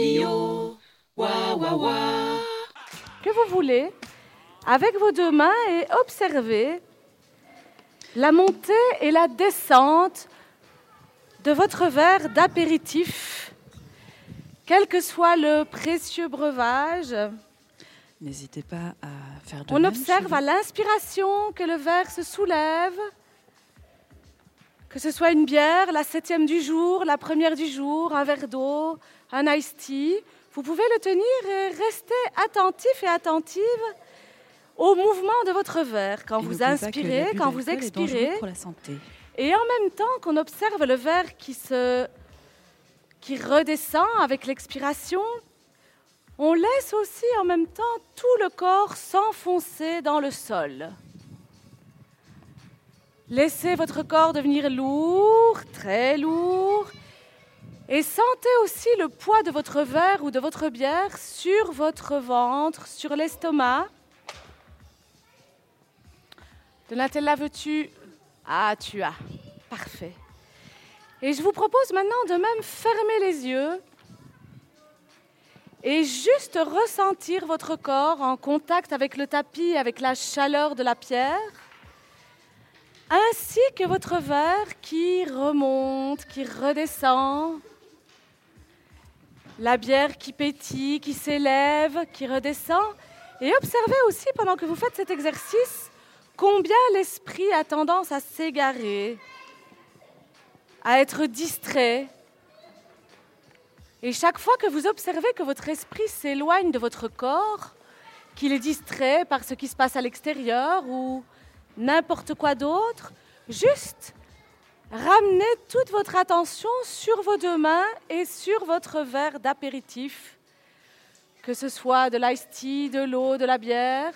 radio. Wa wa wa. que vous voulez avec vos deux mains et observez la montée et la descente de votre verre d'apéritif, quel que soit le précieux breuvage. N'hésitez pas à faire de On même observe à l'inspiration que le verre se soulève, que ce soit une bière, la septième du jour, la première du jour, un verre d'eau, un iced tea. Vous pouvez le tenir et rester attentif et attentive au mouvement de votre verre quand Et vous inspirez, quand vous expirez. pour la santé. Et en même temps qu'on observe le verre qui, se, qui redescend avec l'expiration, on laisse aussi en même temps tout le corps s'enfoncer dans le sol. Laissez votre corps devenir lourd, très lourd, et sentez aussi le poids de votre verre ou de votre bière sur votre ventre, sur l'estomac. Donatella, veux-tu ah, tu as. Parfait. Et je vous propose maintenant de même fermer les yeux et juste ressentir votre corps en contact avec le tapis, avec la chaleur de la pierre, ainsi que votre verre qui remonte, qui redescend, la bière qui pétille, qui s'élève, qui redescend. Et observez aussi pendant que vous faites cet exercice combien l'esprit a tendance à s'égarer, à être distrait. Et chaque fois que vous observez que votre esprit s'éloigne de votre corps, qu'il est distrait par ce qui se passe à l'extérieur ou n'importe quoi d'autre, juste ramenez toute votre attention sur vos deux mains et sur votre verre d'apéritif, que ce soit de l'ice tea, de l'eau, de la bière.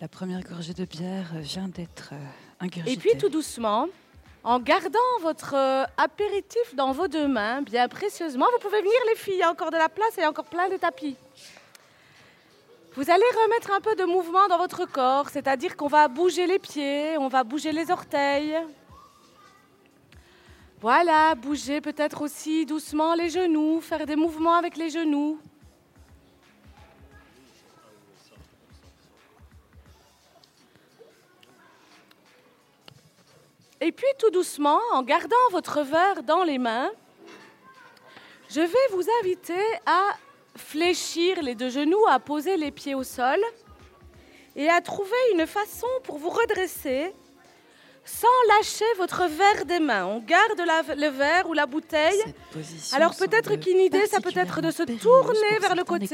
La première gorgée de bière vient d'être euh, ingurgitée. Et puis tout doucement, en gardant votre euh, apéritif dans vos deux mains, bien précieusement, vous pouvez venir les filles, il y a encore de la place et il y a encore plein de tapis. Vous allez remettre un peu de mouvement dans votre corps, c'est-à-dire qu'on va bouger les pieds, on va bouger les orteils. Voilà, bouger peut-être aussi doucement les genoux, faire des mouvements avec les genoux. Et puis tout doucement, en gardant votre verre dans les mains, je vais vous inviter à fléchir les deux genoux, à poser les pieds au sol et à trouver une façon pour vous redresser sans lâcher votre verre des mains. On garde la- le verre ou la bouteille. Alors, peut-être qu'une idée, ça peut être de se tourner vers le côté.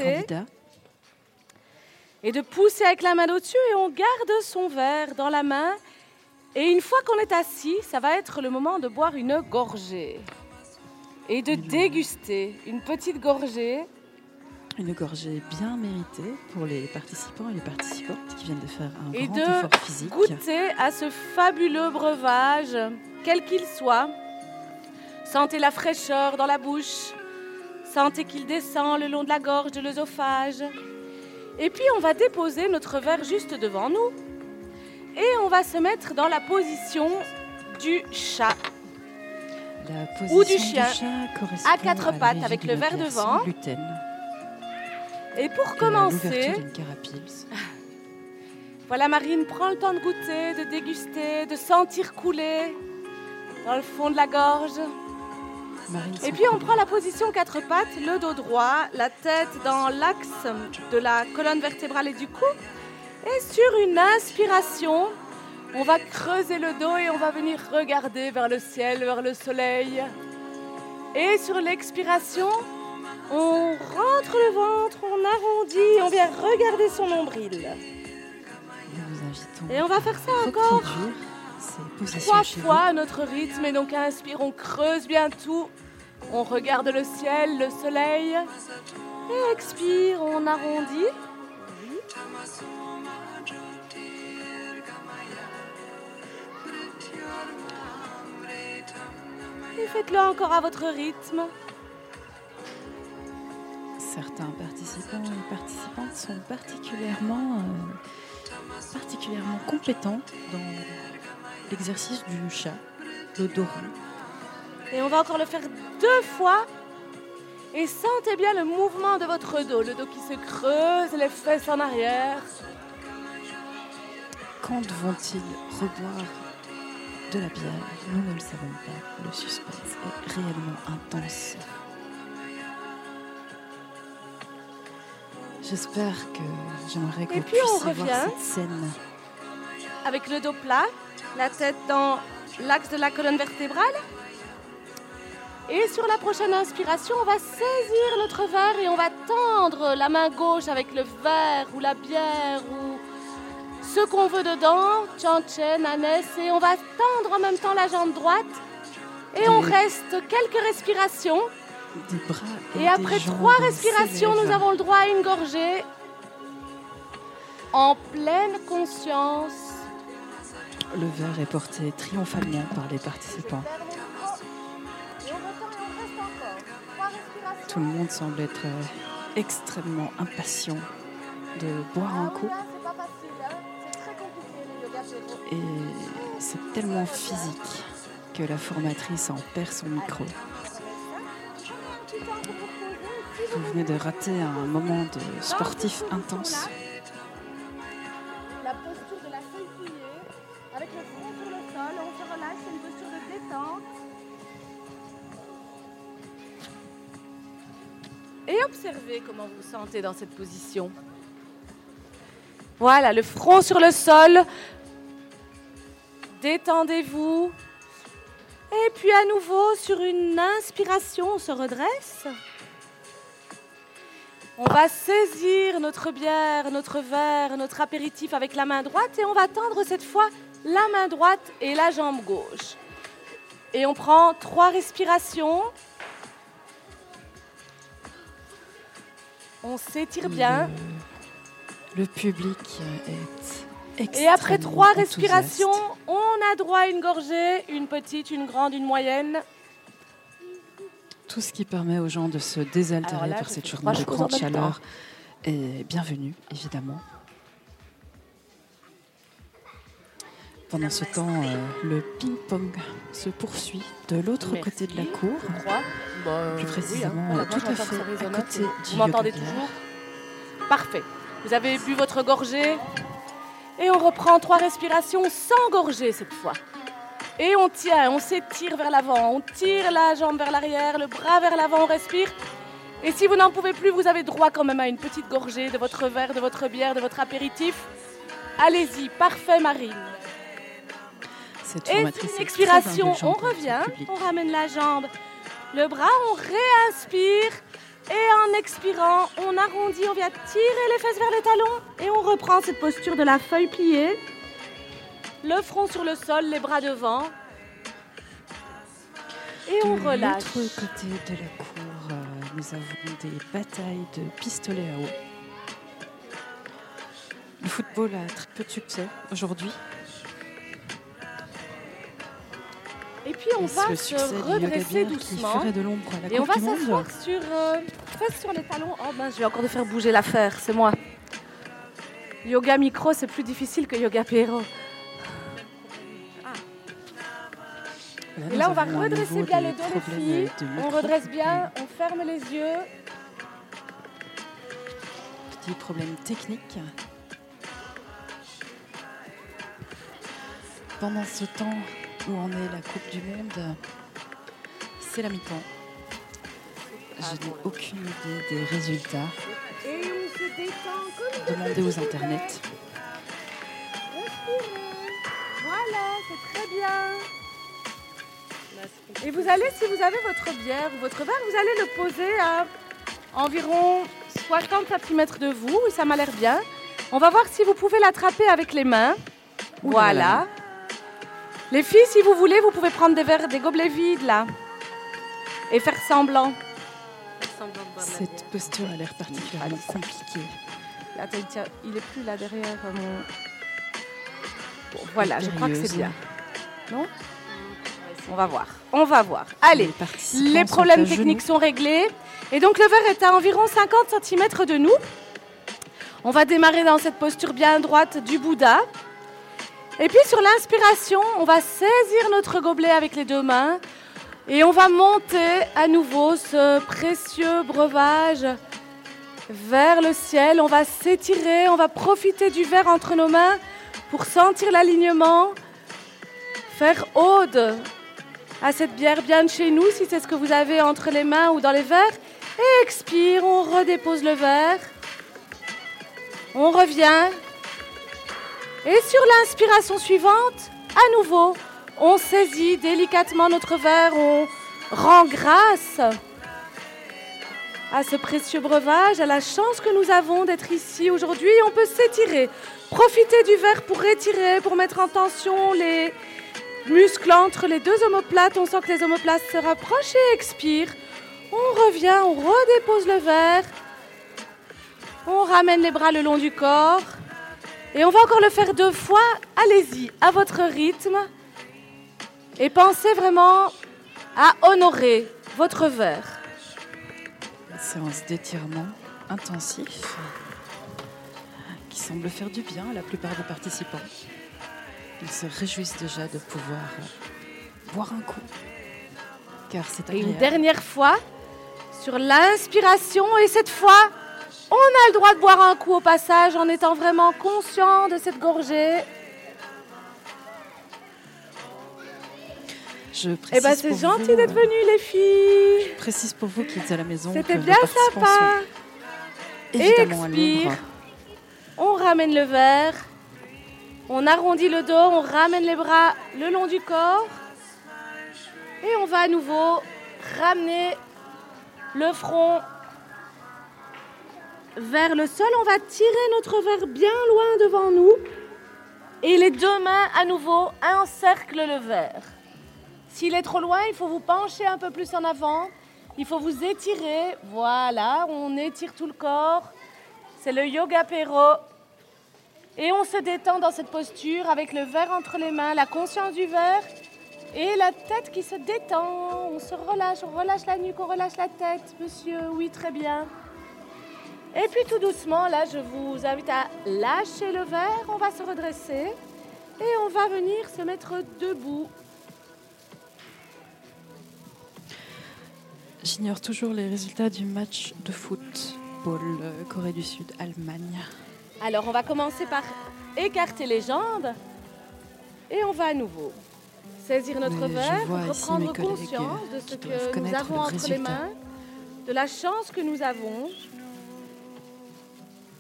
et de pousser avec la main au-dessus et on garde son verre dans la main. Et une fois qu'on est assis, ça va être le moment de boire une gorgée et de déguster une petite gorgée. Une gorgée bien méritée pour les participants et les participantes qui viennent de faire un Et grand de effort physique. Goûtez à ce fabuleux breuvage, quel qu'il soit. Sentez la fraîcheur dans la bouche. Sentez qu'il descend le long de la gorge, de l'œsophage. Et puis on va déposer notre verre juste devant nous. Et on va se mettre dans la position du chat. La Ou position du chien, chat correspond à quatre pattes, avec le verre devant. gluten Et pour et commencer, voilà Marine, prends le temps de goûter, de déguster, de sentir couler dans le fond de la gorge. Marine Et puis on prend la position quatre pattes, le dos droit, la tête dans l'axe de la colonne vertébrale et du cou. Et sur une inspiration, on va creuser le dos et on va venir regarder vers le ciel, vers le soleil. Et sur l'expiration, on rentre le ventre, on arrondit, on vient regarder son nombril. Et on va faire ça encore trois fois à notre rythme. Et donc inspire, on creuse bien tout. On regarde le ciel, le soleil. Et expire, on arrondit. Et faites-le encore à votre rythme. Certains participants et participantes sont particulièrement, euh, particulièrement compétents dans l'exercice du chat. le dos rond. Et on va encore le faire deux fois. Et sentez bien le mouvement de votre dos, le dos qui se creuse, les fesses en arrière. Quand vont-ils reboire de la bière? Nous ne le savons pas. Le suspense est réellement intense. J'espère que j'aimerais que Et vous puis on voir cette scène. Avec le dos plat, la tête dans l'axe de la colonne vertébrale. Et sur la prochaine inspiration, on va saisir notre verre et on va tendre la main gauche avec le verre ou la bière ou ce qu'on veut dedans, Chanchen, Anès, et on va tendre en même temps la jambe droite. Et on reste quelques respirations. Des bras et, après trois respirations, nous avons le droit à une gorgée en pleine conscience. Le verre est porté triomphalement par les participants. Tout le monde semble être euh, extrêmement impatient de boire un coup. Et c'est tellement physique que la formatrice en perd son micro. Vous venez de rater un moment de sportif intense. La posture de la feuille pliée, avec le front sur le sol, on se relâche, c'est une posture de détente. Et observez comment vous vous sentez dans cette position. Voilà, le front sur le sol. Détendez-vous. Et puis à nouveau, sur une inspiration, on se redresse. On va saisir notre bière, notre verre, notre apéritif avec la main droite et on va tendre cette fois la main droite et la jambe gauche. Et on prend trois respirations. On s'étire bien. Le, public est Et après trois respirations, on a droit à une gorgée, une petite, une grande, une moyenne. Tout ce qui permet aux gens de se désaltérer par cette journée de grande chaleur est bienvenue, évidemment. Pendant ce temps, euh, le ping-pong se poursuit de l'autre côté de la cour, Je crois. Bah, plus oui, précisément hein. tout à fait à côté du Vous m'entendez toujours? Parfait. Vous avez bu votre gorgée? Et on reprend trois respirations sans gorgée cette fois. Et on tient, on s'étire vers l'avant. On tire la jambe vers l'arrière, le bras vers l'avant, on respire. Et si vous n'en pouvez plus, vous avez droit quand même à une petite gorgée de votre verre, de votre bière, de votre apéritif. Allez-y, parfait Marine. Cette Et une expiration, on son revient, on ramène la jambe, le bras, on réinspire. Et en expirant, on arrondit, on vient tirer les fesses vers les talons. Et on reprend cette posture de la feuille pliée. Le front sur le sol, les bras devant. Et on de relâche. l'autre côté de la cour, euh, nous avons des batailles de pistolets à eau. Le football a très peu de succès aujourd'hui. Et puis on va se redresser doucement. de la Et on va s'asseoir sur, euh, fesses sur les talons. Oh ben, je vais encore faire bouger l'affaire, c'est moi. Yoga micro, c'est plus difficile que yoga péro. Et là, on va redresser bien des le dos, les filles. de On redresse bien, on ferme les yeux. Petit problème technique. Pendant ce temps où en est la Coupe du Monde, c'est la mi-temps. Je n'ai aucune idée des résultats. Demandez aux internets. Voilà, c'est très bien. Et vous allez, si vous avez votre bière ou votre verre, vous allez le poser à environ 60 cm de vous. Et ça m'a l'air bien. On va voir si vous pouvez l'attraper avec les mains. Ouh là Voilà. là. Les filles, si vous voulez, vous pouvez prendre des verres, des gobelets vides là. Et faire semblant. Cette posture a l'air particulièrement compliquée. Attends, tiens, il est plus là derrière euh, mon. Bon, voilà, je crois que c'est bien. Non? On va voir. On va voir. Allez, Les, les problèmes techniques sont réglés. Et donc le verre est à environ 50 cm de nous. On va démarrer dans cette posture bien droite du Bouddha. Et puis sur l'inspiration, on va saisir notre gobelet avec les deux mains et on va monter à nouveau ce précieux breuvage vers le ciel. On va s'étirer, on va profiter du verre entre nos mains pour sentir l'alignement, faire ode à cette bière bien de chez nous, si c'est ce que vous avez entre les mains ou dans les verres. Et expire, on redépose le verre. On revient. Et sur l'inspiration suivante, à nouveau, on saisit délicatement notre verre, on rend grâce à ce précieux breuvage, à la chance que nous avons d'être ici aujourd'hui. On peut s'étirer, profiter du verre pour étirer, pour mettre en tension les muscles entre les deux omoplates. On sent que les omoplates se rapprochent et expire. On revient, on redépose le verre. On ramène les bras le long du corps. Et on va encore le faire deux fois. Allez-y, à votre rythme. Et pensez vraiment à honorer votre verre. Une séance d'étirement intensif qui semble faire du bien à la plupart des participants. Ils se réjouissent déjà de pouvoir boire un coup. Car c'est Et une dernière fois, sur l'inspiration, et cette fois, on a le droit de boire un coup au passage en étant vraiment conscient de cette gorgée. Je Eh précise ben c'est pour gentil d'être venues les filles. Je précise pour vous qui êtes à la maison. C'était bien sympa. à expire. On ramène le verre. On arrondit le dos, on ramène les bras le long du corps. Et on va à nouveau ramener le front vers le sol. On va tirer notre verre bien loin devant nous. Et les deux mains à nouveau encerclent le verre. S'il est trop loin, il faut vous pencher un peu plus en avant. Il faut vous étirer. Voilà, on étire tout le corps. C'est le yoga pero. Et on se détend dans cette posture avec le verre entre les mains, la conscience du verre et la tête qui se détend. On se relâche, on relâche la nuque, on relâche la tête, monsieur. Oui, très bien. Et puis tout doucement, là, je vous invite à lâcher le verre. On va se redresser et on va venir se mettre debout. J'ignore toujours les résultats du match de football Corée du Sud-Allemagne. Alors, on va commencer par écarter les jambes et on va à nouveau saisir notre Mais verre, reprendre conscience de ce que nous avons entre les mains, de la chance que nous avons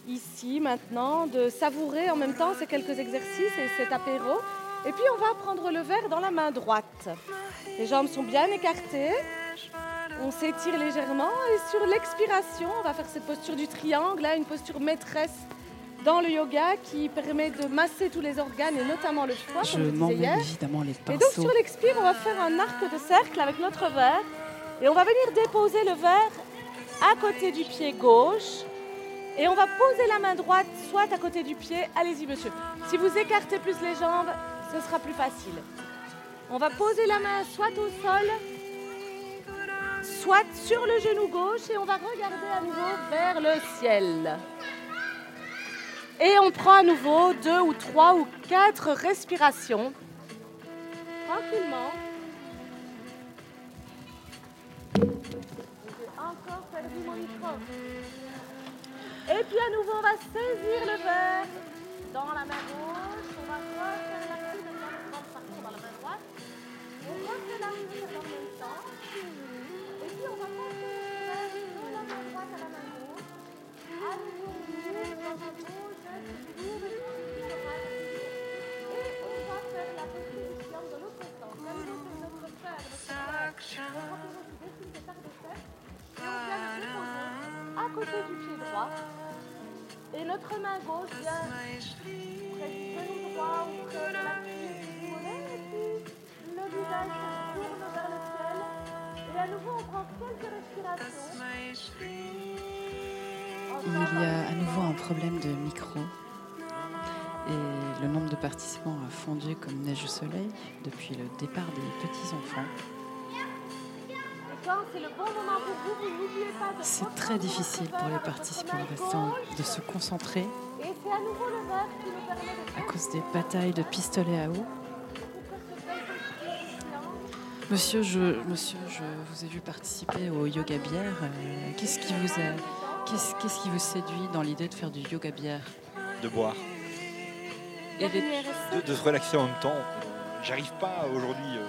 ici maintenant, de savourer en même temps ces quelques exercices et cet apéro. Et puis on va prendre le verre dans la main droite. Les jambes sont bien écartées. On s'étire légèrement et sur l'expiration, on va faire cette posture du triangle, là, une posture maîtresse dans le yoga qui permet de masser tous les organes et notamment le foie, Je hier. évidemment les Et donc pinceaux. sur l'expire, on va faire un arc de cercle avec notre verre et on va venir déposer le verre à côté du pied gauche et on va poser la main droite soit à côté du pied. Allez-y monsieur. Si vous écartez plus les jambes, ce sera plus facile. On va poser la main soit au sol, soit sur le genou gauche et on va regarder à nouveau vers le ciel. Et on prend à nouveau deux ou trois ou quatre respirations. Tranquillement. J'ai encore perdu mon micro. Et puis à nouveau, on va saisir le verre dans la main gauche. On va refaire la petite dans la pardon, dans la main droite. On refait la rire en même temps. Et puis on va passer le verre de la main droite à la main gauche. À nouveau, on ouvre dans la gauche, on et on va faire la restitution de l'autre sens. La main sur notre fer, notre fer. On va toujours dessiner cet arc de cercle. Et on vient le déposer côté du pied droit. Et notre main gauche vient près du genou droit ou près de la du. Et le visage se tourne vers le ciel. Et à nouveau, on prend quelques respirations. Il y a à nouveau un problème de micro. Et le nombre de participants a fondu comme neige au soleil depuis le départ des petits reprendre très difficile pour les participants restants de se concentrer Et c'est à nouveau le verre qui nous permet de à cause des batailles de pistolets à eau. Monsieur, je, monsieur, je vous ai vu participer au yoga bière. Euh, Qu'est-ce qui vous a, qu'est-ce, qu'est-ce qui vous séduit dans l'idée de faire du yoga bière? De boire, Et les- de, de se relaxer en même temps. J'arrive pas aujourd'hui. euh,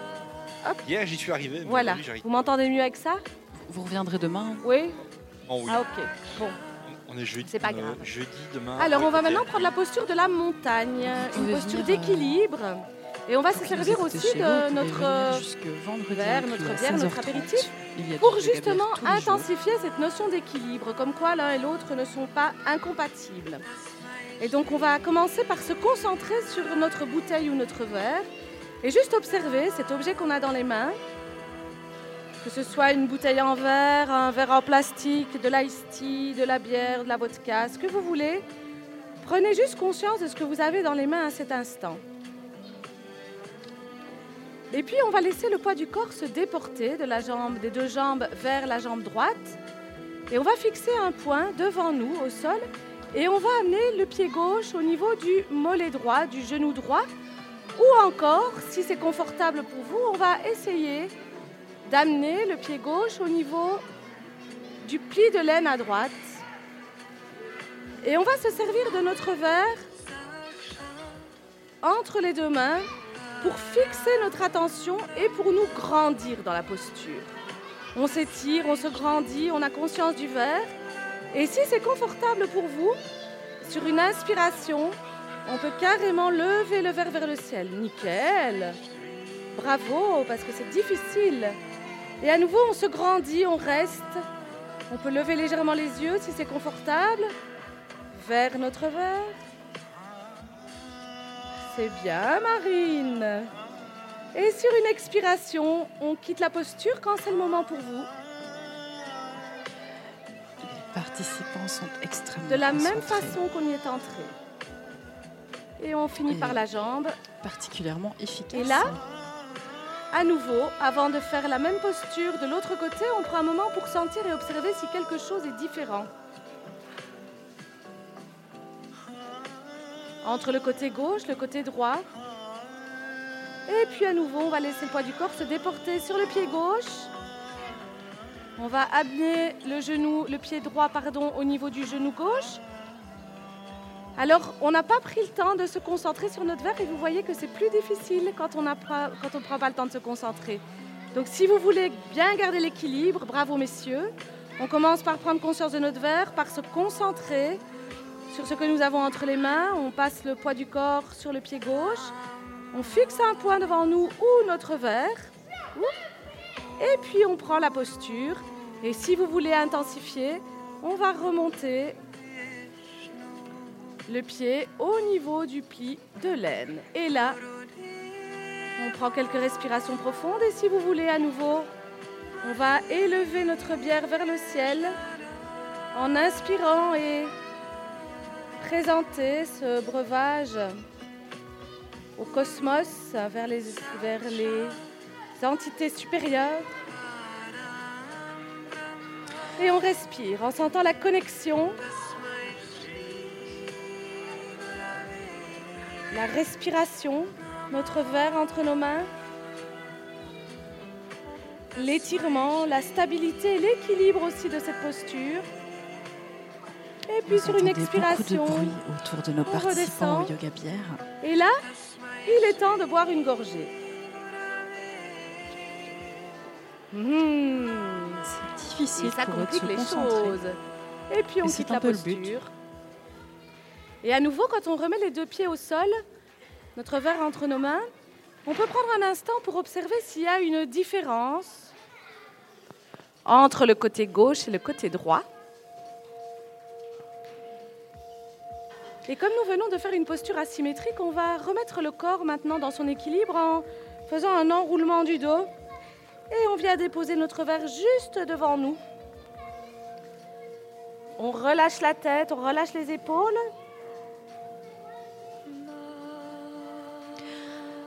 Hop. Hier j'y suis arrivé, Voilà. Vous m'entendez mieux avec ça? Vous reviendrez demain? Oui Oh oui. Ah ok. Bon. On est jeudi. C'est pas euh, grave. jeudi demain. Alors on va maintenant prendre la posture de la montagne, une posture euh, d'équilibre. Et on va se servir aussi de notre euh, verre, notre bière, notre 16h30. apéritif, pour justement intensifier cette notion d'équilibre, comme quoi l'un et l'autre ne sont pas incompatibles. Et donc on va commencer par se concentrer sur notre bouteille ou notre verre et juste observer cet objet qu'on a dans les mains, que ce soit une bouteille en verre, un verre en plastique, de l'ice tea, de la bière, de la vodka, ce que vous voulez. Prenez juste conscience de ce que vous avez dans les mains à cet instant. Et puis on va laisser le poids du corps se déporter de la jambe, des deux jambes vers la jambe droite. Et on va fixer un point devant nous au sol. Et on va amener le pied gauche au niveau du mollet droit, du genou droit. Ou encore, si c'est confortable pour vous, on va essayer d'amener le pied gauche au niveau du pli de laine à droite. Et on va se servir de notre verre entre les deux mains pour fixer notre attention et pour nous grandir dans la posture. On s'étire, on se grandit, on a conscience du verre. Et si c'est confortable pour vous, sur une inspiration, on peut carrément lever le verre vers le ciel. Nickel. Bravo, parce que c'est difficile. Et à nouveau, on se grandit, on reste. On peut lever légèrement les yeux si c'est confortable. Vers notre verre. C'est bien, Marine. Et sur une expiration, on quitte la posture quand c'est le moment pour vous. Les participants sont extrêmement De la même façon qu'on y est entré. Et on finit par la jambe. particulièrement efficaces. Et là À nouveau, avant de faire la même posture de l'autre côté, on prend un moment pour sentir et observer si quelque chose est différent. Entre le côté gauche, le côté droit. Et puis à nouveau, on va laisser le poids du corps se déporter sur le pied gauche. On va amener le genou, le pied droit, pardon, au niveau du genou gauche. Alors, on n'a pas pris le temps de se concentrer sur notre verre et vous voyez que c'est plus difficile quand on ne prend pas le temps de se concentrer. Donc, si vous voulez bien garder l'équilibre, bravo messieurs, on commence par prendre conscience de notre verre, par se concentrer sur ce que nous avons entre les mains. On passe le poids du corps sur le pied gauche. On fixe un point devant nous ou notre verre. Et puis, on prend la posture. Et si vous voulez intensifier, on va remonter le pied au niveau du pli de laine. Et là, on prend quelques respirations profondes et si vous voulez à nouveau, on va élever notre bière vers le ciel en inspirant et présenter ce breuvage au cosmos, vers les, vers les entités supérieures. Et on respire en sentant la connexion la respiration, notre verre entre nos mains, l'étirement, la stabilité et l'équilibre aussi de cette posture. Et puis Vous sur une expiration, beaucoup de bruit autour de nos on participants redescend. au yoga bière. et là, il est temps de boire une gorgée. Mmh. C'est difficile Et ça pour complique se les concentrer. choses. Et puis on quitte un la posture. Et à nouveau, quand on remet les deux pieds au sol, notre verre entre nos mains, on peut prendre un instant pour observer s'il y a une différence entre le côté gauche et le côté droit. Et comme nous venons de faire une posture asymétrique, on va remettre le corps maintenant dans son équilibre en faisant un enroulement du dos. Et on vient déposer notre verre juste devant nous. On relâche la tête, on relâche les épaules.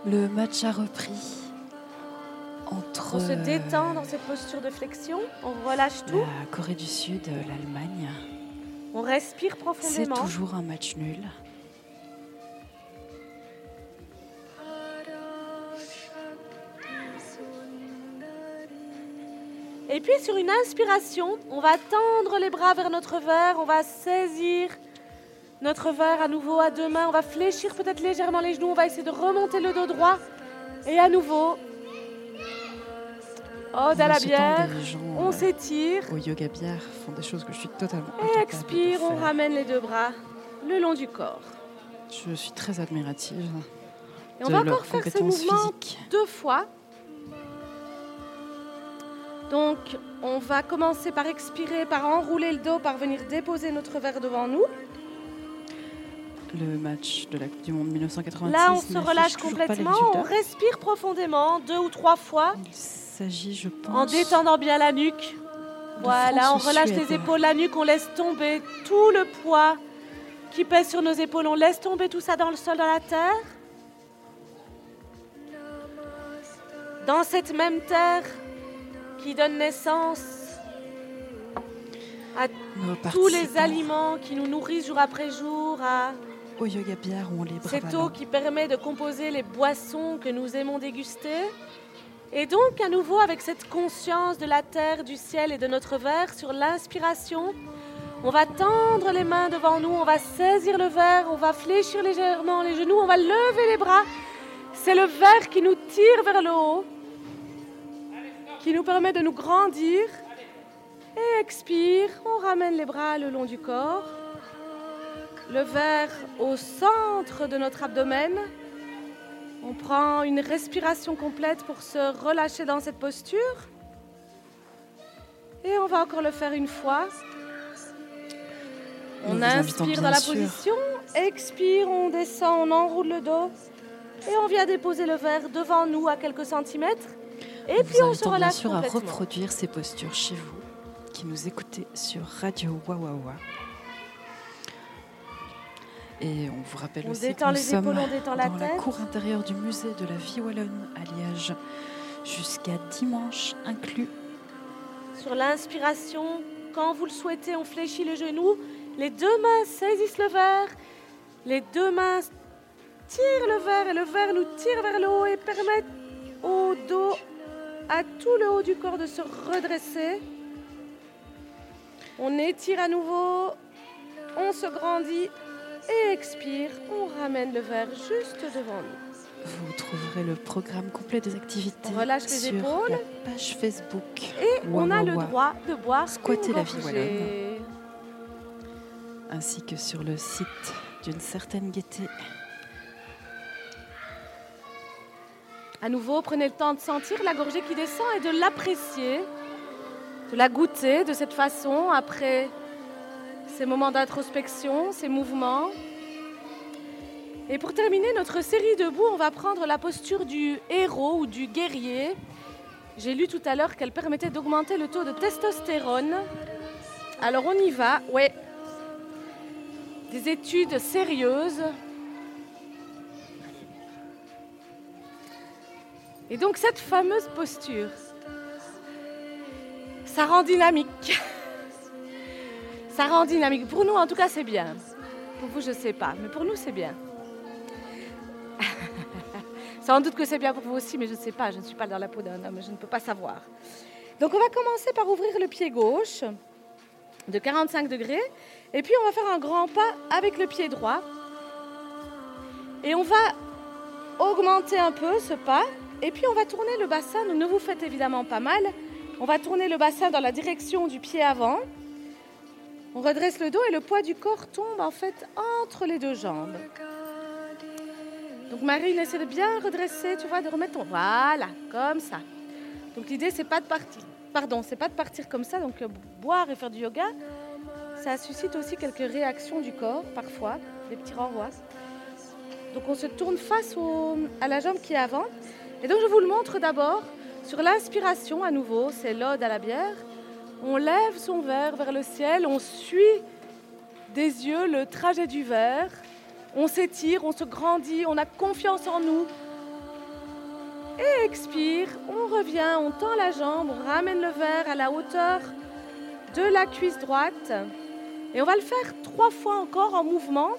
Le match a repris. entre On se détend dans cette posture de flexion. On relâche tout. la Corée du Sud, l'Allemagne. On respire C'est profondément. toujours un match nul. Et puis sur une inspiration, on va tendre les bras vers notre verre, on va saisir notre verre à nouveau à deux mains, on va fléchir peut-être légèrement les genoux, on va essayer de remonter le dos droit. Et à nouveau, ode à la bière, gens on euh, s'étire. au yoga bière font des choses que je suis totalement Et expire, on ramène les deux bras le long du corps. Je suis très admirative Et on de va encore faire ce mouvement physique. deux fois. Donc, on va commencer par expirer, par enrouler le dos, par venir déposer notre verre devant nous. Le match de la Coupe du Monde 1986. Là, on se relâche complètement, on respire profondément, deux ou trois fois, Il s'agit, je pense, en détendant bien la nuque. Voilà, on France relâche Suède. les épaules, la nuque, on laisse tomber tout le poids qui pèse sur nos épaules. On laisse tomber tout ça dans le sol, dans la terre. Dans cette même terre qui donne naissance à tous les aliments qui nous nourrissent jour après jour, à au yoga bière où on les bras cette eau qui permet de composer les boissons que nous aimons déguster. Et donc, à nouveau, avec cette conscience de la terre, du ciel et de notre verre, sur l'inspiration, on va tendre les mains devant nous, on va saisir le verre, on va fléchir légèrement les genoux, on va lever les bras. C'est le verre qui nous tire vers le haut, qui nous permet de nous grandir. Et expire, on ramène les bras le long du corps. Le verre au centre de notre abdomen. On prend une respiration complète pour se relâcher dans cette posture. Et on va encore le faire une fois. On inspire dans la sûr. position, expire, on descend, on enroule le dos. Et on vient déposer le verre devant nous à quelques centimètres. Et puis vous on se invitons bien relâche sûr à reproduire ces postures chez vous, qui nous écoutez sur Radio Wawawa. Et on vous rappelle On aussi que nous les sommes épaules, on détend la dans tête. la cour intérieure du musée de la vie wallonne à Liège jusqu'à dimanche inclus. Sur l'inspiration, quand vous le souhaitez, on fléchit le genou. Les deux mains saisissent le verre. Les deux mains tirent le verre et le verre nous tire vers le haut et permet au dos, à tout le haut du corps de se redresser. On étire à nouveau, on se grandit et expire. On ramène le verre juste devant nous. Vous trouverez le programme complet des activités On relâche les sur épaules. la page Facebook. Et on a le droit de boire Squatter la vie gorgée. ainsi que sur le site d'une certaine gaieté. À nouveau, prenez le temps de sentir la gorgée qui descend et de l'apprécier, de la goûter de cette façon après ces moments d'introspection, ces mouvements. Et pour terminer notre série debout, on va prendre la posture du héros ou du guerrier. J'ai lu tout à l'heure qu'elle permettait d'augmenter le taux de testostérone. Alors on y va, ouais. Des études sérieuses Et donc cette fameuse posture, ça rend dynamique. Ça rend dynamique. Pour nous, en tout cas, c'est bien. Pour vous, je ne sais pas, mais pour nous, c'est bien. Sans doute que c'est bien pour vous aussi, mais je ne sais pas. Je ne suis pas dans la peau d'un homme, je ne peux pas savoir. Donc on va commencer par ouvrir le pied gauche de 45 degrés. Et puis on va faire un grand pas avec le pied droit. Et on va augmenter un peu ce pas. Et puis on va tourner le bassin, ne vous faites évidemment pas mal. On va tourner le bassin dans la direction du pied avant. On redresse le dos et le poids du corps tombe en fait entre les deux jambes. Donc Marine essaie de bien redresser, tu vois, de remettre ton... Voilà, comme ça. Donc l'idée c'est pas de partir, pardon, c'est pas de partir comme ça. Donc euh, boire et faire du yoga, ça suscite aussi quelques réactions du corps parfois, des petits renvois. Donc on se tourne face à la jambe qui est avant. Et donc je vous le montre d'abord sur l'inspiration à nouveau, c'est l'ode à la bière. On lève son verre vers le ciel, on suit des yeux le trajet du verre. On s'étire, on se grandit, on a confiance en nous. Et expire, on revient, on tend la jambe, on ramène le verre à la hauteur de la cuisse droite. Et on va le faire trois fois encore en mouvement.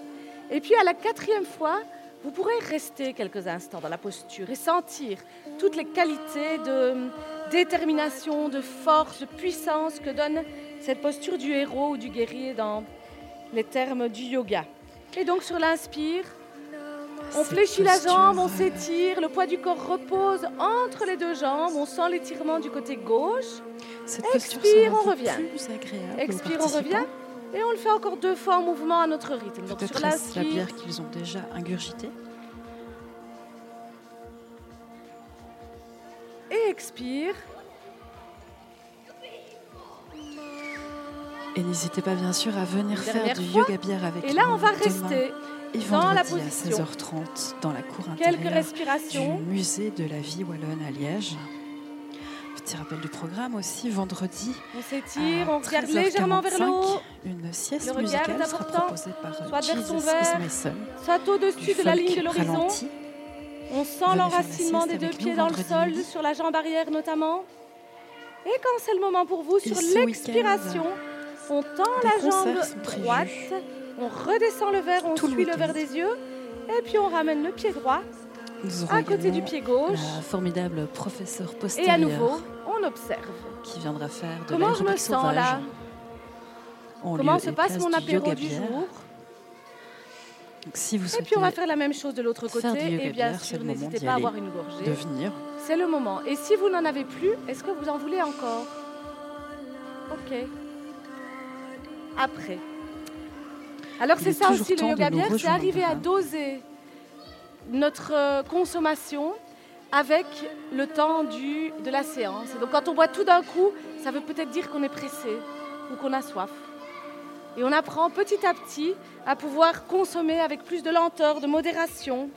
Et puis à la quatrième fois, vous pourrez rester quelques instants dans la posture et sentir toutes les qualités de détermination, de force, de puissance que donne cette posture du héros ou du guerrier dans les termes du yoga. Et donc sur l'inspire, on fléchit la jambe, on s'étire, le poids du corps repose entre les deux jambes, on sent l'étirement du côté gauche. Cette Expire, on revient. plus agréable Expire, on revient. Et on le fait encore deux fois en mouvement à notre rythme. Donc sur la l'inspire, bière qu'ils ont déjà ingurgitée. et expire. Et n'hésitez pas bien sûr à venir faire du fois. yoga bière avec Et là, nous on va rester et dans la vendredi à position. 16h30 dans la cour quelques intérieure du respirations. musée de la vie wallonne à Liège. Petit rappel du programme aussi, vendredi On s'étire, on regarde légèrement vers le 13h45, haut, Une sieste Le musicale est sera proposée par euh, Soit Jesus verre, is my son, soit au-dessus de la ligne de l'horizon. On sent l'enracinement des deux pieds dans le sol, midi. sur la jambe arrière notamment. Et quand c'est le moment pour vous, sur l'expiration, on tend la jambe droite, on redescend le verre, on Tout suit le verre des yeux, et puis on ramène le pied droit Nous aurons à côté du pied gauche. La formidable professeure Et à nouveau, on observe. qui viendra faire de Comment je me sens sauvage là en Comment se passe mon du apéro du bière. jour Donc, si vous Et puis on va faire la même chose de l'autre côté. du Et bien sûr, n'hésitez pas à avoir une gorgée. de venir, C'est le moment. Et si vous n'en avez plus, est-ce que vous en voulez encore? Ok. Après. Alors c'est est ça aussi le yoga bière, c'est arriver à doser notre euh, consommation avec le temps du, de la séance. Donc quand on boit tout d'un coup, ça veut peut-être dire qu'on est pressé ou qu'on a soif. Et on apprend petit à petit à pouvoir consommer avec plus de lenteur, de modération.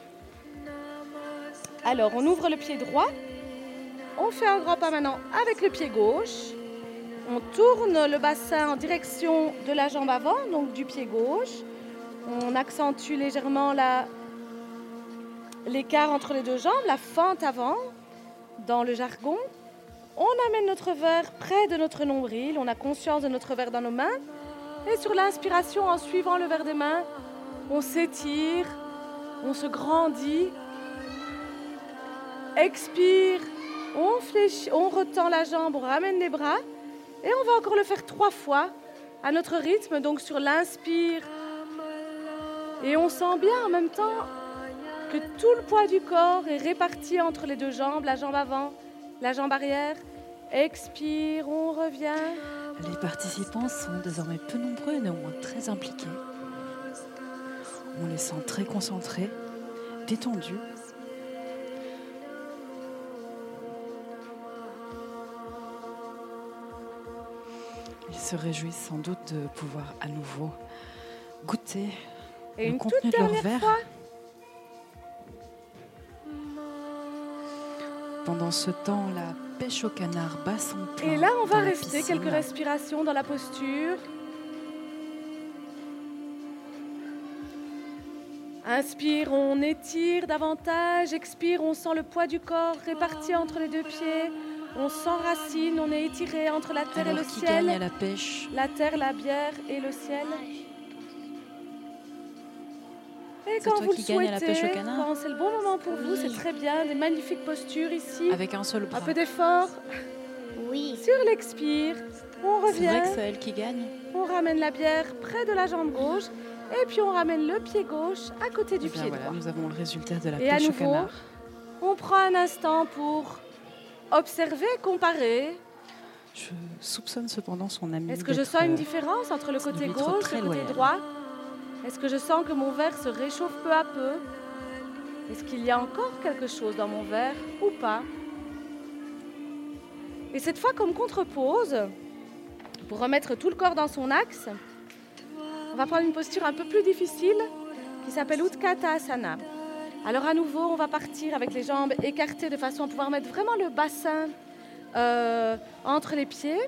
Alors, on ouvre le pied droit. On fait un grand pas maintenant avec le pied gauche. On tourne le bassin en direction de la jambe avant, donc du pied gauche. On accentue légèrement la- l'écart entre les deux jambes, la fente avant, dans le jargon. On amène notre verre près de notre nombril. On a conscience de notre verre dans nos mains. Et sur l'inspiration, en suivant le verre des mains, on s'étire, on se grandit. Expire, on fléchit, on retend la jambe, on ramène les bras. Et on va encore le faire trois fois à notre rythme, donc sur l'inspire. Et on sent bien en même temps que tout le poids du corps est réparti entre les deux jambes, la jambe avant, la jambe arrière. Expire, on revient. Les participants sont désormais peu nombreux et néanmoins très impliqués. On les sent très concentrés, détendus. Ils se réjouissent sans doute de pouvoir à nouveau goûter Et le une contenu toute de leur verre. fois. Pendant ce temps, la pêche au canard bat son plein. Et là, on va rester quelques respirations dans la posture. Inspire, on étire davantage. Expire, on sent le poids du corps réparti entre les deux pieds. On s'enracine, on est étiré entre la terre et le qui ciel. gagne à la pêche? La terre, la bière et le ciel. Et C'est quand toi vous qui le gagne à la pêche au canard quand c'est le bon moment pour vous, c'est très bien. Des magnifiques postures ici. avec un seul bras Un peu d'effort. Oui. Sur l'expire, on C'est vrai revient. que c'est elle qui gagne. On ramène la bière près de la jambe gauche et puis on ramène le pied gauche à côté du Eh bien, pied voilà, droit. nous avons le résultat de la Et à au nouveau, canard. On prend un instant pour observer, comparer. Je soupçonne cependant son ami. Est-ce que je sens une euh, différence entre le côté gauche et le côté loyal. droit? Est-ce que je sens que mon verre se réchauffe peu à peu? Est-ce qu'il y a encore quelque chose dans mon verre ou pas? Et cette fois, comme contre-pose, pour remettre tout le corps dans son axe, on va prendre une posture un peu plus difficile qui s'appelle Utkatasana. Alors à nouveau, on va partir avec les jambes écartées de façon à pouvoir mettre vraiment le bassin euh, entre les pieds.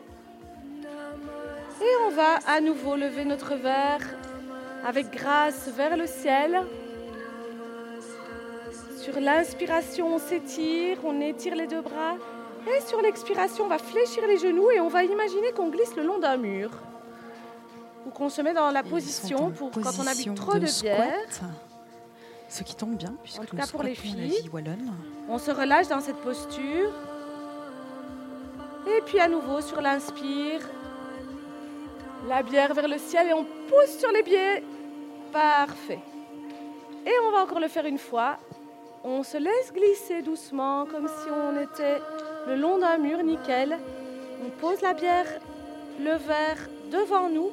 Et on va à nouveau lever notre verre avec grâce vers le ciel. Sur l'inspiration, on s'étire, on étire les deux bras. Et sur l'expiration, on va fléchir les genoux et on va imaginer qu'on glisse le long d'un mur. Ou qu'on se met dans la position pour quand on a bu position trop de, bière. squat. Ce qui tombe bien, puisque En tout nous cas pour les filles. On se relâche dans cette posture. Et puis à nouveau sur l'inspire. La bière vers le ciel et on pousse sur les pieds. Parfait. Et on va encore le faire une fois. On se laisse glisser doucement comme si on était le long d'un mur, nickel. On pose la bière, le verre devant nous.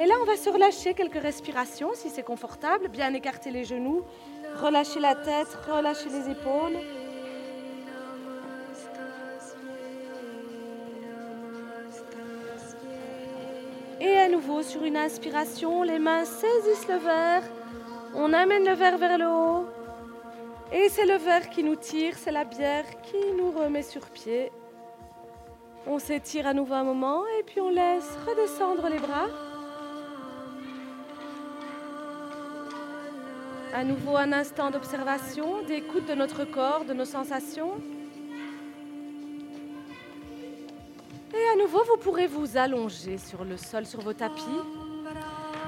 Et là, on va se relâcher quelques respirations si c'est confortable. Bien écarter les genoux, relâcher la tête, relâcher les épaules. Sur une inspiration, les mains saisissent le verre. On amène le verre vers le haut. Et c'est le verre qui nous tire, c'est la bière qui nous remet sur pied. On s'étire à nouveau un moment et puis on laisse redescendre les bras. À nouveau un instant d'observation, d'écoute de notre corps, de nos sensations. Et à nouveau, vous pourrez vous allonger sur le sol, sur vos tapis.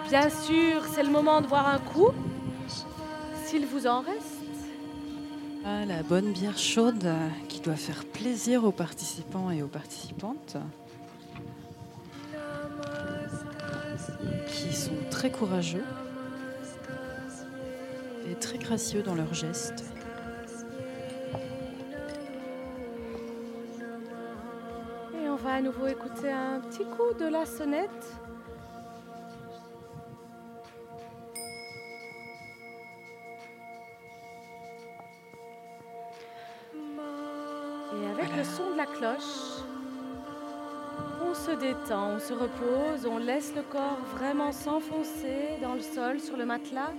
Bien sûr, c'est le moment de boire un coup, s'il vous en reste. La bonne bière chaude qui doit faire plaisir aux participants et aux participantes. Qui sont très courageux et très gracieux dans leurs gestes. À nouveau écouter un petit coup de la sonnette. Et avec le son de la cloche, on se détend, on se repose, on laisse le corps vraiment s'enfoncer dans le sol, sur le matelas.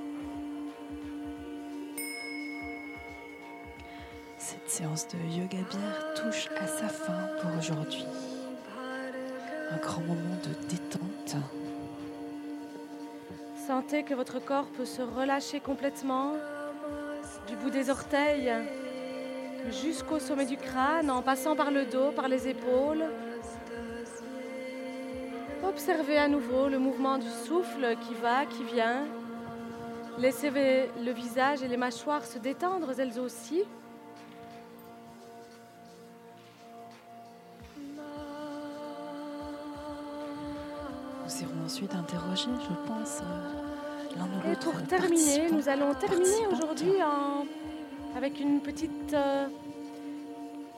Cette séance de yoga bière touche à sa fin pour aujourd'hui. Un grand moment de détente. Sentez que votre corps peut se relâcher complètement du bout des orteils jusqu'au sommet du crâne en passant par le dos, par les épaules. Observez à nouveau le mouvement du souffle qui va, qui vient. Laissez le visage et les mâchoires se détendre elles aussi. Ensuite interroger, je pense, euh, l'un Et pour terminer, nous allons terminer aujourd'hui avec une petite euh,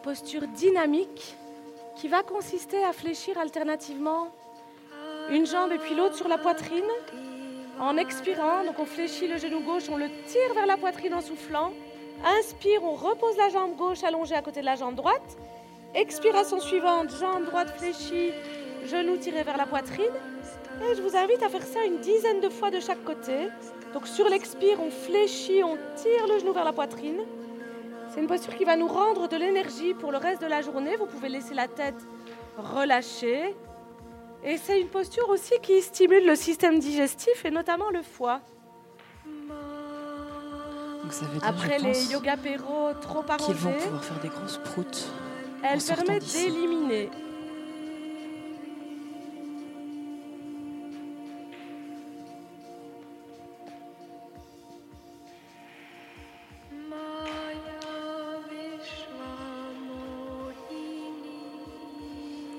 posture dynamique qui va consister à fléchir alternativement une jambe et puis l'autre sur la poitrine. En expirant, donc on fléchit le genou gauche, on le tire vers la poitrine en soufflant. Inspire, on repose la jambe gauche allongée à côté de la jambe droite. Expiration suivante, jambe droite fléchie, genou tiré vers la poitrine. Et je vous invite à faire ça une dizaine de fois de chaque côté. Donc sur l'expire, on fléchit, on tire le genou vers la poitrine. C'est une posture qui va nous rendre de l'énergie pour le reste de la journée. Vous pouvez laisser la tête relâchée. Et c'est une posture aussi qui stimule le système digestif et notamment le foie. Donc ça veut dire, Après je les yoga péro trop qu'ils vont arrangés, pouvoir faire des grosses proutes. elle permet d'éliminer.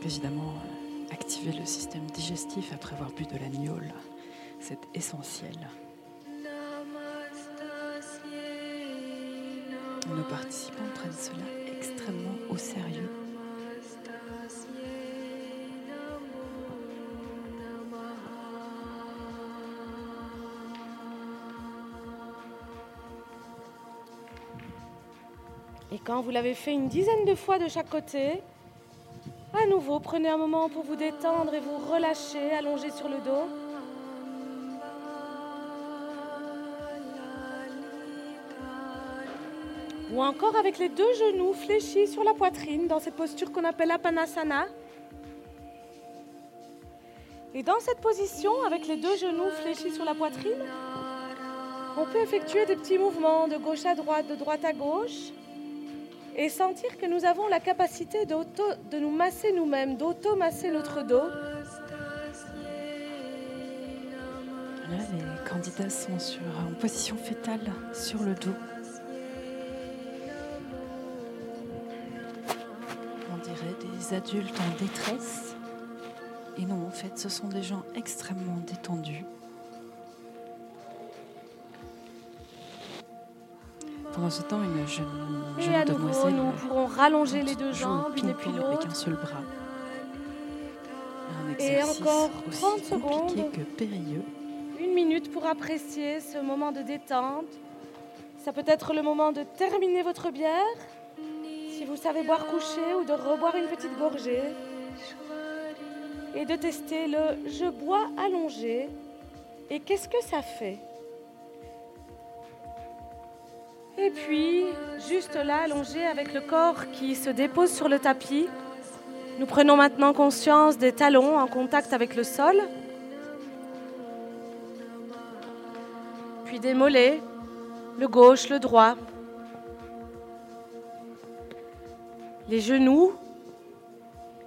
Évidemment, euh, activer le système digestif après avoir bu de la gnôle, c'est essentiel. Nos participants prennent cela extrêmement au sérieux. Et quand vous l'avez fait une dizaine de fois de chaque côté, prenez un moment pour vous détendre et vous relâcher, allongé sur le dos. Ou encore avec les deux genoux fléchis sur la poitrine dans cette posture qu'on appelle Apanasana. Et dans cette position, avec les deux genoux fléchis sur la poitrine, On peut effectuer des petits mouvements de gauche à droite, de droite à gauche, et sentir que nous avons la capacité de nous masser nous-mêmes, d'auto-masser notre dos. Là, les candidats sont sur, en position fétale sur le dos. On dirait des adultes en détresse. Et non, en fait, ce sont des gens extrêmement détendus. Pendant ce temps, une jeune, Et à nouveau, nous pourrons rallonger les deux jambes, et puis ping-pong avec l'autre. un seul bras. Un Et encore aussi 30 compliqué secondes. que périlleux. Une minute pour apprécier ce moment de détente. Ça peut être le moment de terminer votre bière, si vous savez boire couché ou de reboire une petite gorgée. Et de tester le je bois allongé. Et qu'est-ce que ça fait? Et puis, juste là, allongé avec le corps qui se dépose sur le tapis, nous prenons maintenant conscience des talons en contact avec le sol. puis des mollets, le gauche, le droit, les genoux.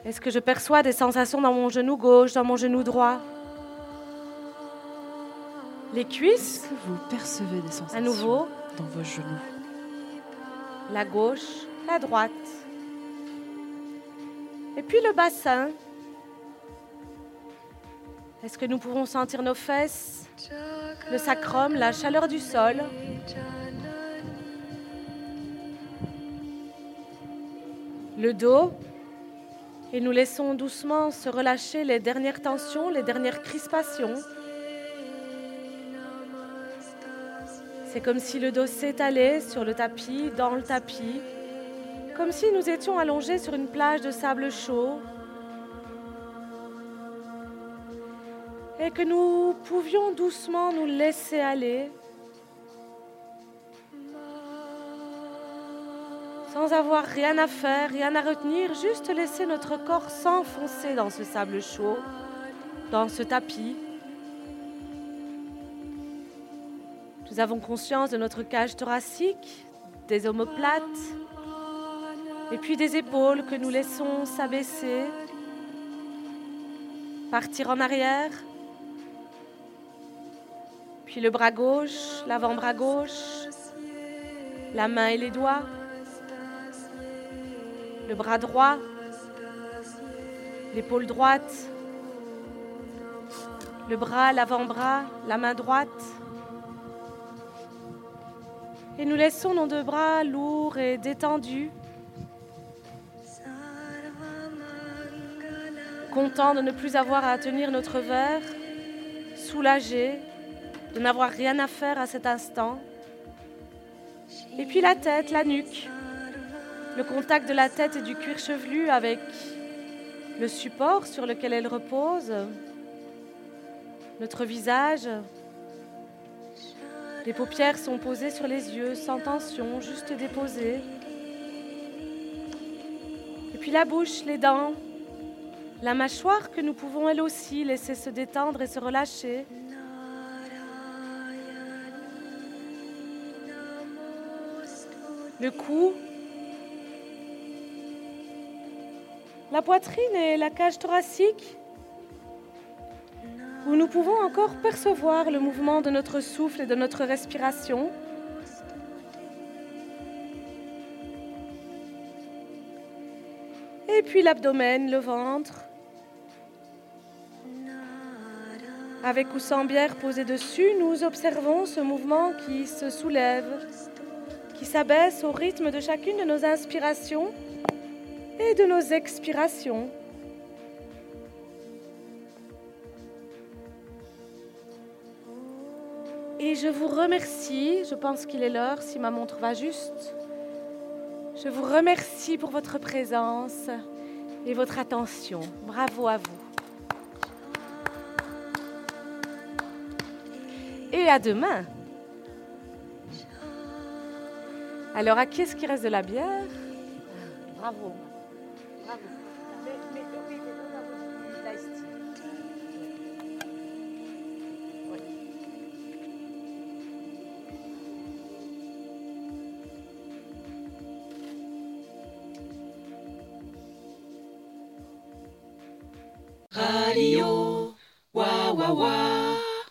Est-ce que je perçois des sensations dans mon genou gauche, dans mon genou droit? Les cuisses, Est-ce que vous percevez des sensations à nouveau, dans vos genoux la gauche, la droite. Et puis le bassin. Est-ce que nous pouvons sentir nos fesses, le sacrum, la chaleur du sol? Le dos. Et nous laissons doucement se relâcher les dernières tensions, les dernières crispations. C'est comme si le dos s'étalait sur le tapis, dans le tapis, comme si nous étions allongés sur une plage de sable chaud. Et que nous pouvions doucement nous laisser aller. Sans avoir rien à faire, rien à retenir, juste laisser notre corps s'enfoncer dans ce sable chaud, dans ce tapis. Nous avons conscience de notre cage thoracique, des omoplates, et puis des épaules que nous laissons s'abaisser, partir en arrière, puis le bras gauche, l'avant-bras gauche, la main et les doigts, le bras droit, l'épaule droite, le bras, l'avant-bras, la main droite. Et nous laissons nos deux bras lourds et détendus, contents de ne plus avoir à tenir notre verre, soulagés de n'avoir rien à faire à cet instant. Et puis la tête, la nuque, le contact de la tête et du cuir chevelu avec le support sur lequel elle repose, notre visage. Les paupières sont posées sur les yeux, sans tension, juste déposées. Et puis la bouche, les dents, la mâchoire que nous pouvons elle aussi laisser se détendre et se relâcher. Le cou, la poitrine et la cage thoracique, où nous pouvons encore percevoir le mouvement de notre souffle et de notre respiration. Et puis l'abdomen, le ventre, avec ou sans bière posée dessus, nous observons ce mouvement qui se soulève, qui s'abaisse au rythme de chacune de nos inspirations et de nos expirations. Et je vous remercie, je pense qu'il est l'heure si ma montre va juste. Je vous remercie pour votre présence et votre attention. Bravo à vous. Et à demain. Alors, à qui est-ce qu'il reste de la bière? Bravo. Bravo.